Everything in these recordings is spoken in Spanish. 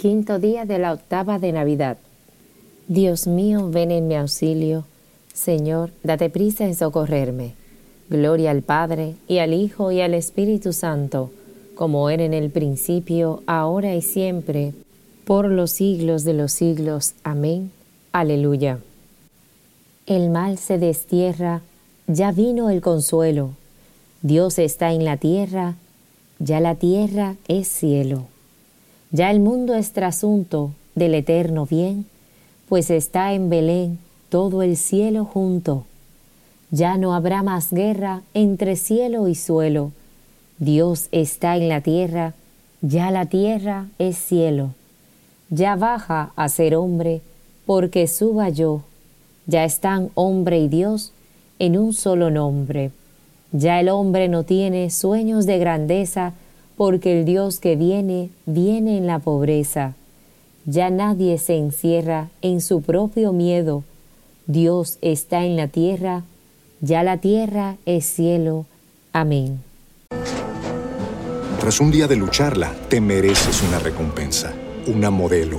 Quinto día de la octava de Navidad. Dios mío, ven en mi auxilio. Señor, date prisa en socorrerme. Gloria al Padre, y al Hijo, y al Espíritu Santo, como era en el principio, ahora y siempre, por los siglos de los siglos. Amén. Aleluya. El mal se destierra, ya vino el consuelo. Dios está en la tierra, ya la tierra es cielo. Ya el mundo es trasunto del eterno bien, pues está en Belén todo el cielo junto. Ya no habrá más guerra entre cielo y suelo. Dios está en la tierra, ya la tierra es cielo. Ya baja a ser hombre, porque suba yo. Ya están hombre y Dios en un solo nombre. Ya el hombre no tiene sueños de grandeza, porque el Dios que viene, viene en la pobreza. Ya nadie se encierra en su propio miedo. Dios está en la tierra, ya la tierra es cielo. Amén. Tras un día de lucharla, te mereces una recompensa, una modelo,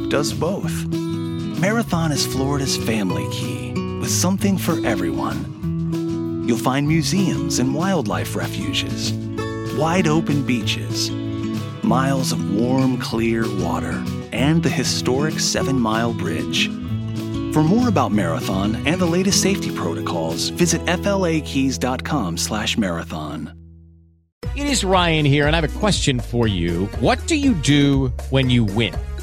does both. Marathon is Florida's family key, with something for everyone. You'll find museums and wildlife refuges, wide open beaches, miles of warm, clear water, and the historic Seven Mile Bridge. For more about Marathon and the latest safety protocols, visit flakeys.com/marathon. It is Ryan here, and I have a question for you. What do you do when you win?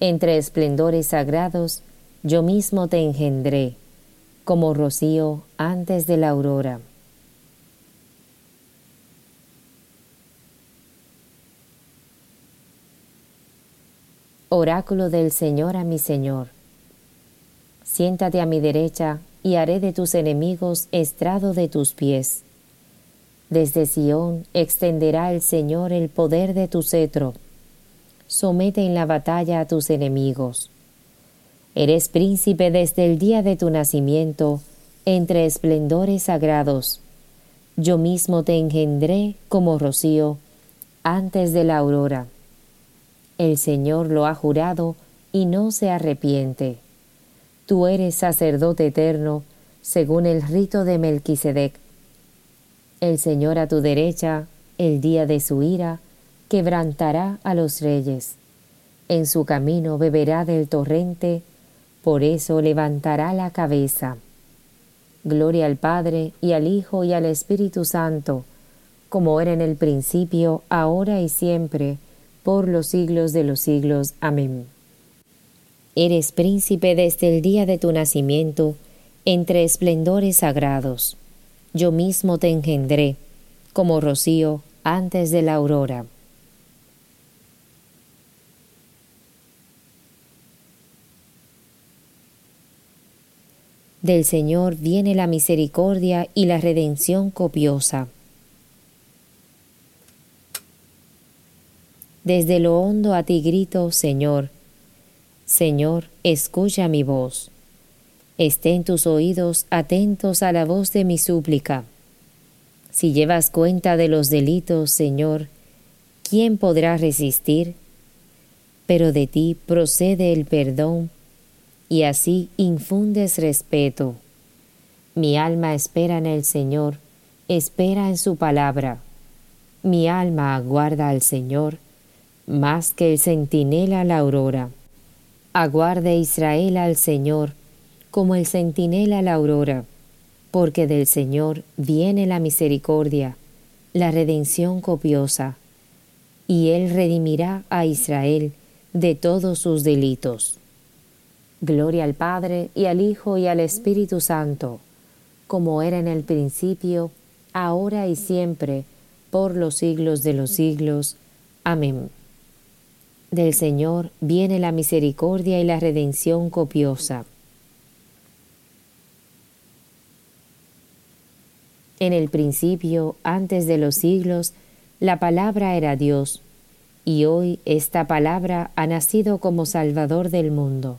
Entre esplendores sagrados, yo mismo te engendré, como rocío antes de la aurora. Oráculo del Señor a mi Señor. Siéntate a mi derecha y haré de tus enemigos estrado de tus pies. Desde Sión extenderá el Señor el poder de tu cetro. Somete en la batalla a tus enemigos. Eres príncipe desde el día de tu nacimiento, entre esplendores sagrados. Yo mismo te engendré como rocío antes de la aurora. El Señor lo ha jurado y no se arrepiente. Tú eres sacerdote eterno, según el rito de Melquisedec. El Señor a tu derecha, el día de su ira, quebrantará a los reyes. En su camino beberá del torrente, por eso levantará la cabeza. Gloria al Padre, y al Hijo, y al Espíritu Santo, como era en el principio, ahora y siempre, por los siglos de los siglos. Amén. Eres príncipe desde el día de tu nacimiento, entre esplendores sagrados. Yo mismo te engendré, como rocío antes de la aurora. Del Señor viene la misericordia y la redención copiosa. Desde lo hondo a ti grito, Señor. Señor, escucha mi voz. Estén tus oídos atentos a la voz de mi súplica. Si llevas cuenta de los delitos, Señor, ¿quién podrá resistir? Pero de ti procede el perdón y así infundes respeto. Mi alma espera en el Señor, espera en su palabra. Mi alma aguarda al Señor, más que el centinela la aurora. Aguarde Israel al Señor, como el centinela la aurora, porque del Señor viene la misericordia, la redención copiosa, y Él redimirá a Israel de todos sus delitos. Gloria al Padre y al Hijo y al Espíritu Santo, como era en el principio, ahora y siempre, por los siglos de los siglos. Amén. Del Señor viene la misericordia y la redención copiosa. En el principio, antes de los siglos, la palabra era Dios, y hoy esta palabra ha nacido como Salvador del mundo.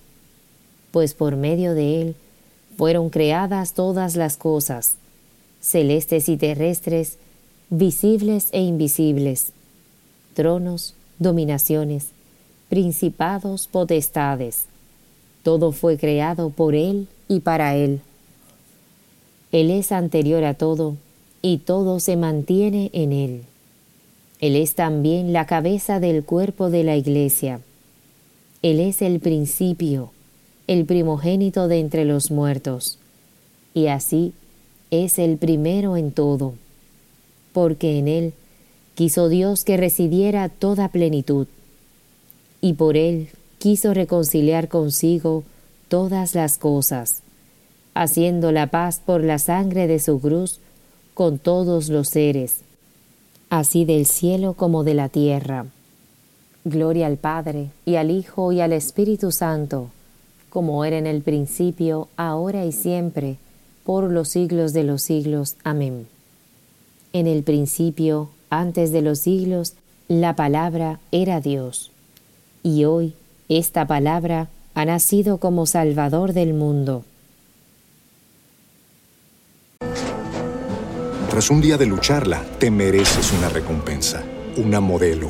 pues por medio de él fueron creadas todas las cosas, celestes y terrestres, visibles e invisibles, tronos, dominaciones, principados, potestades. Todo fue creado por Él y para Él. Él es anterior a todo, y todo se mantiene en Él. Él es también la cabeza del cuerpo de la Iglesia. Él es el principio, el primogénito de entre los muertos, y así es el primero en todo, porque en él quiso Dios que residiera toda plenitud, y por él quiso reconciliar consigo todas las cosas, haciendo la paz por la sangre de su cruz con todos los seres, así del cielo como de la tierra. Gloria al Padre, y al Hijo, y al Espíritu Santo, como era en el principio, ahora y siempre, por los siglos de los siglos. Amén. En el principio, antes de los siglos, la palabra era Dios, y hoy esta palabra ha nacido como Salvador del mundo. Tras un día de lucharla, te mereces una recompensa, una modelo,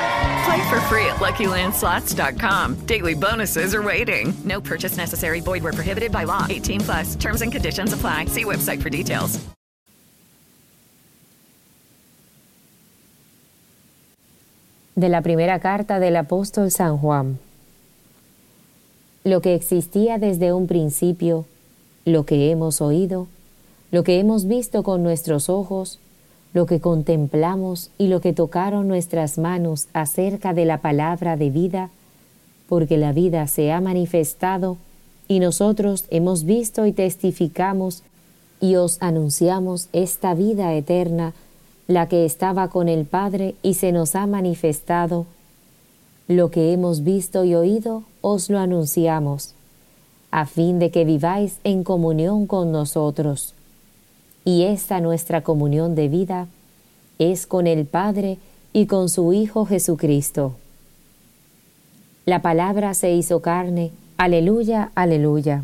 Play for free at LuckyLandSlots.com. Daily bonuses are waiting. No purchase necessary. Void prohibited by law. 18 plus. Terms and conditions apply. See website for details. De la primera carta del apóstol San Juan. Lo que existía desde un principio, lo que hemos oído, lo que hemos visto con nuestros ojos, lo que contemplamos y lo que tocaron nuestras manos acerca de la palabra de vida, porque la vida se ha manifestado y nosotros hemos visto y testificamos y os anunciamos esta vida eterna, la que estaba con el Padre y se nos ha manifestado. Lo que hemos visto y oído os lo anunciamos, a fin de que viváis en comunión con nosotros y esta nuestra comunión de vida es con el Padre y con su Hijo Jesucristo. La palabra se hizo carne, aleluya, aleluya.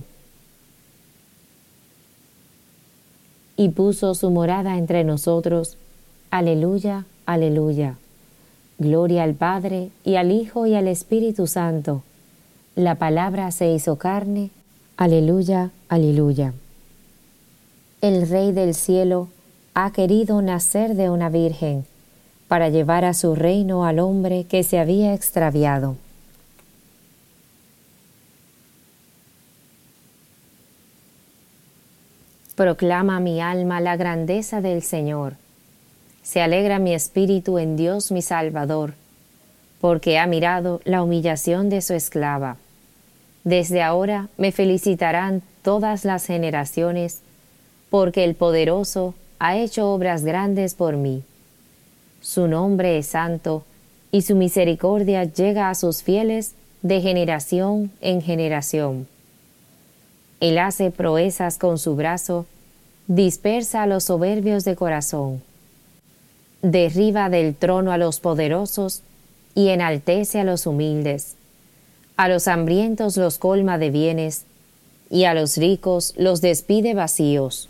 Y puso su morada entre nosotros, aleluya, aleluya. Gloria al Padre y al Hijo y al Espíritu Santo. La palabra se hizo carne, aleluya, aleluya el Rey del cielo ha querido nacer de una virgen para llevar a su reino al hombre que se había extraviado. Proclama mi alma la grandeza del Señor. Se alegra mi espíritu en Dios mi Salvador, porque ha mirado la humillación de su esclava. Desde ahora me felicitarán todas las generaciones porque el poderoso ha hecho obras grandes por mí. Su nombre es santo, y su misericordia llega a sus fieles de generación en generación. Él hace proezas con su brazo, dispersa a los soberbios de corazón, derriba del trono a los poderosos y enaltece a los humildes. A los hambrientos los colma de bienes, y a los ricos los despide vacíos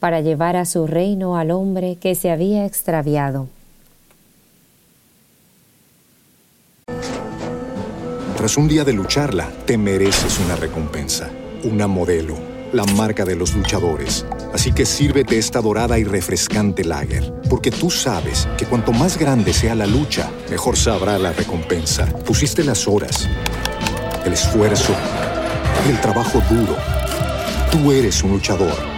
para llevar a su reino al hombre que se había extraviado. Tras un día de lucharla, te mereces una recompensa, una modelo, la marca de los luchadores. Así que sírvete esta dorada y refrescante lager, porque tú sabes que cuanto más grande sea la lucha, mejor sabrá la recompensa. Pusiste las horas, el esfuerzo, el trabajo duro. Tú eres un luchador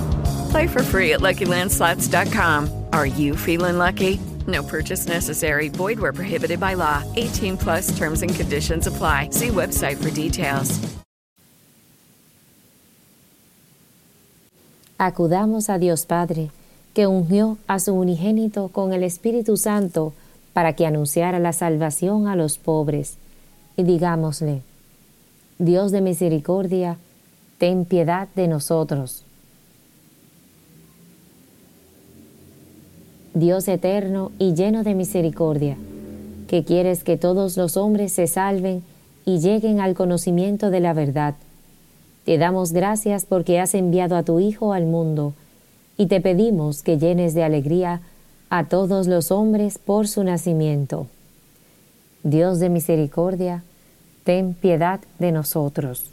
Play for free at LuckyLandSlots.com. Are you feeling lucky? No purchase necessary. Void where prohibited by law. 18 plus terms and conditions apply. See website for details. Acudamos a Dios Padre, que ungió a su unigénito con el Espíritu Santo para que anunciara la salvación a los pobres. Y digámosle, Dios de misericordia, ten piedad de nosotros. Dios eterno y lleno de misericordia, que quieres que todos los hombres se salven y lleguen al conocimiento de la verdad. Te damos gracias porque has enviado a tu Hijo al mundo, y te pedimos que llenes de alegría a todos los hombres por su nacimiento. Dios de misericordia, ten piedad de nosotros.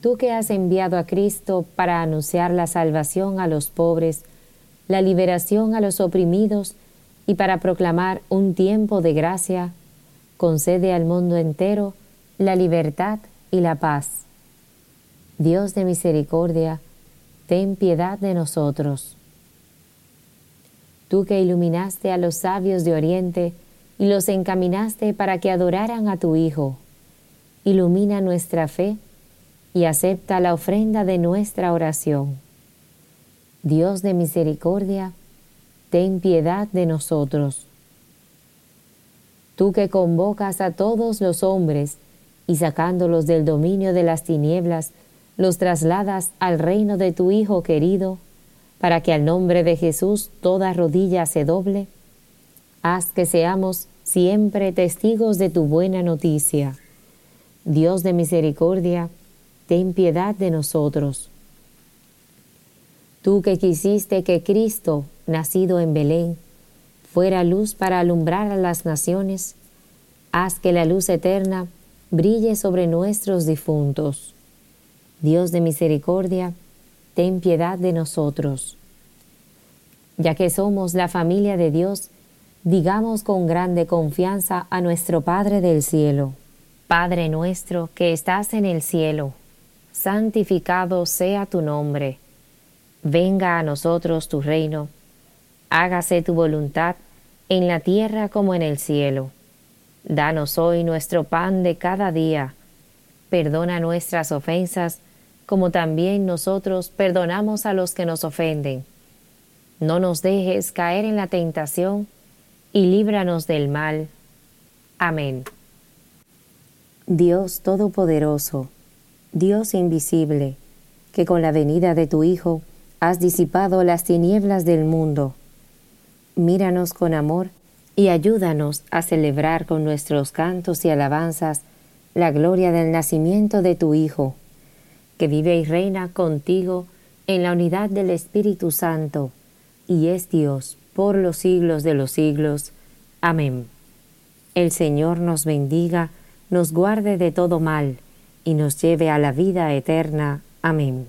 Tú que has enviado a Cristo para anunciar la salvación a los pobres, la liberación a los oprimidos y para proclamar un tiempo de gracia, concede al mundo entero la libertad y la paz. Dios de misericordia, ten piedad de nosotros. Tú que iluminaste a los sabios de Oriente y los encaminaste para que adoraran a tu Hijo, ilumina nuestra fe y acepta la ofrenda de nuestra oración. Dios de misericordia, ten piedad de nosotros. Tú que convocas a todos los hombres y sacándolos del dominio de las tinieblas, los trasladas al reino de tu Hijo querido, para que al nombre de Jesús toda rodilla se doble, haz que seamos siempre testigos de tu buena noticia. Dios de misericordia, ten piedad de nosotros. Tú que quisiste que Cristo, nacido en Belén, fuera luz para alumbrar a las naciones, haz que la luz eterna brille sobre nuestros difuntos. Dios de misericordia, ten piedad de nosotros. Ya que somos la familia de Dios, digamos con grande confianza a nuestro Padre del cielo. Padre nuestro que estás en el cielo, santificado sea tu nombre. Venga a nosotros tu reino. Hágase tu voluntad en la tierra como en el cielo. Danos hoy nuestro pan de cada día. Perdona nuestras ofensas, como también nosotros perdonamos a los que nos ofenden. No nos dejes caer en la tentación, y líbranos del mal. Amén. Dios Todopoderoso, Dios invisible, que con la venida de tu Hijo has disipado las tinieblas del mundo. Míranos con amor y ayúdanos a celebrar con nuestros cantos y alabanzas la gloria del nacimiento de tu Hijo, que vive y reina contigo en la unidad del Espíritu Santo, y es Dios por los siglos de los siglos. Amén. El Señor nos bendiga, nos guarde de todo mal, y nos lleve a la vida eterna. Amén.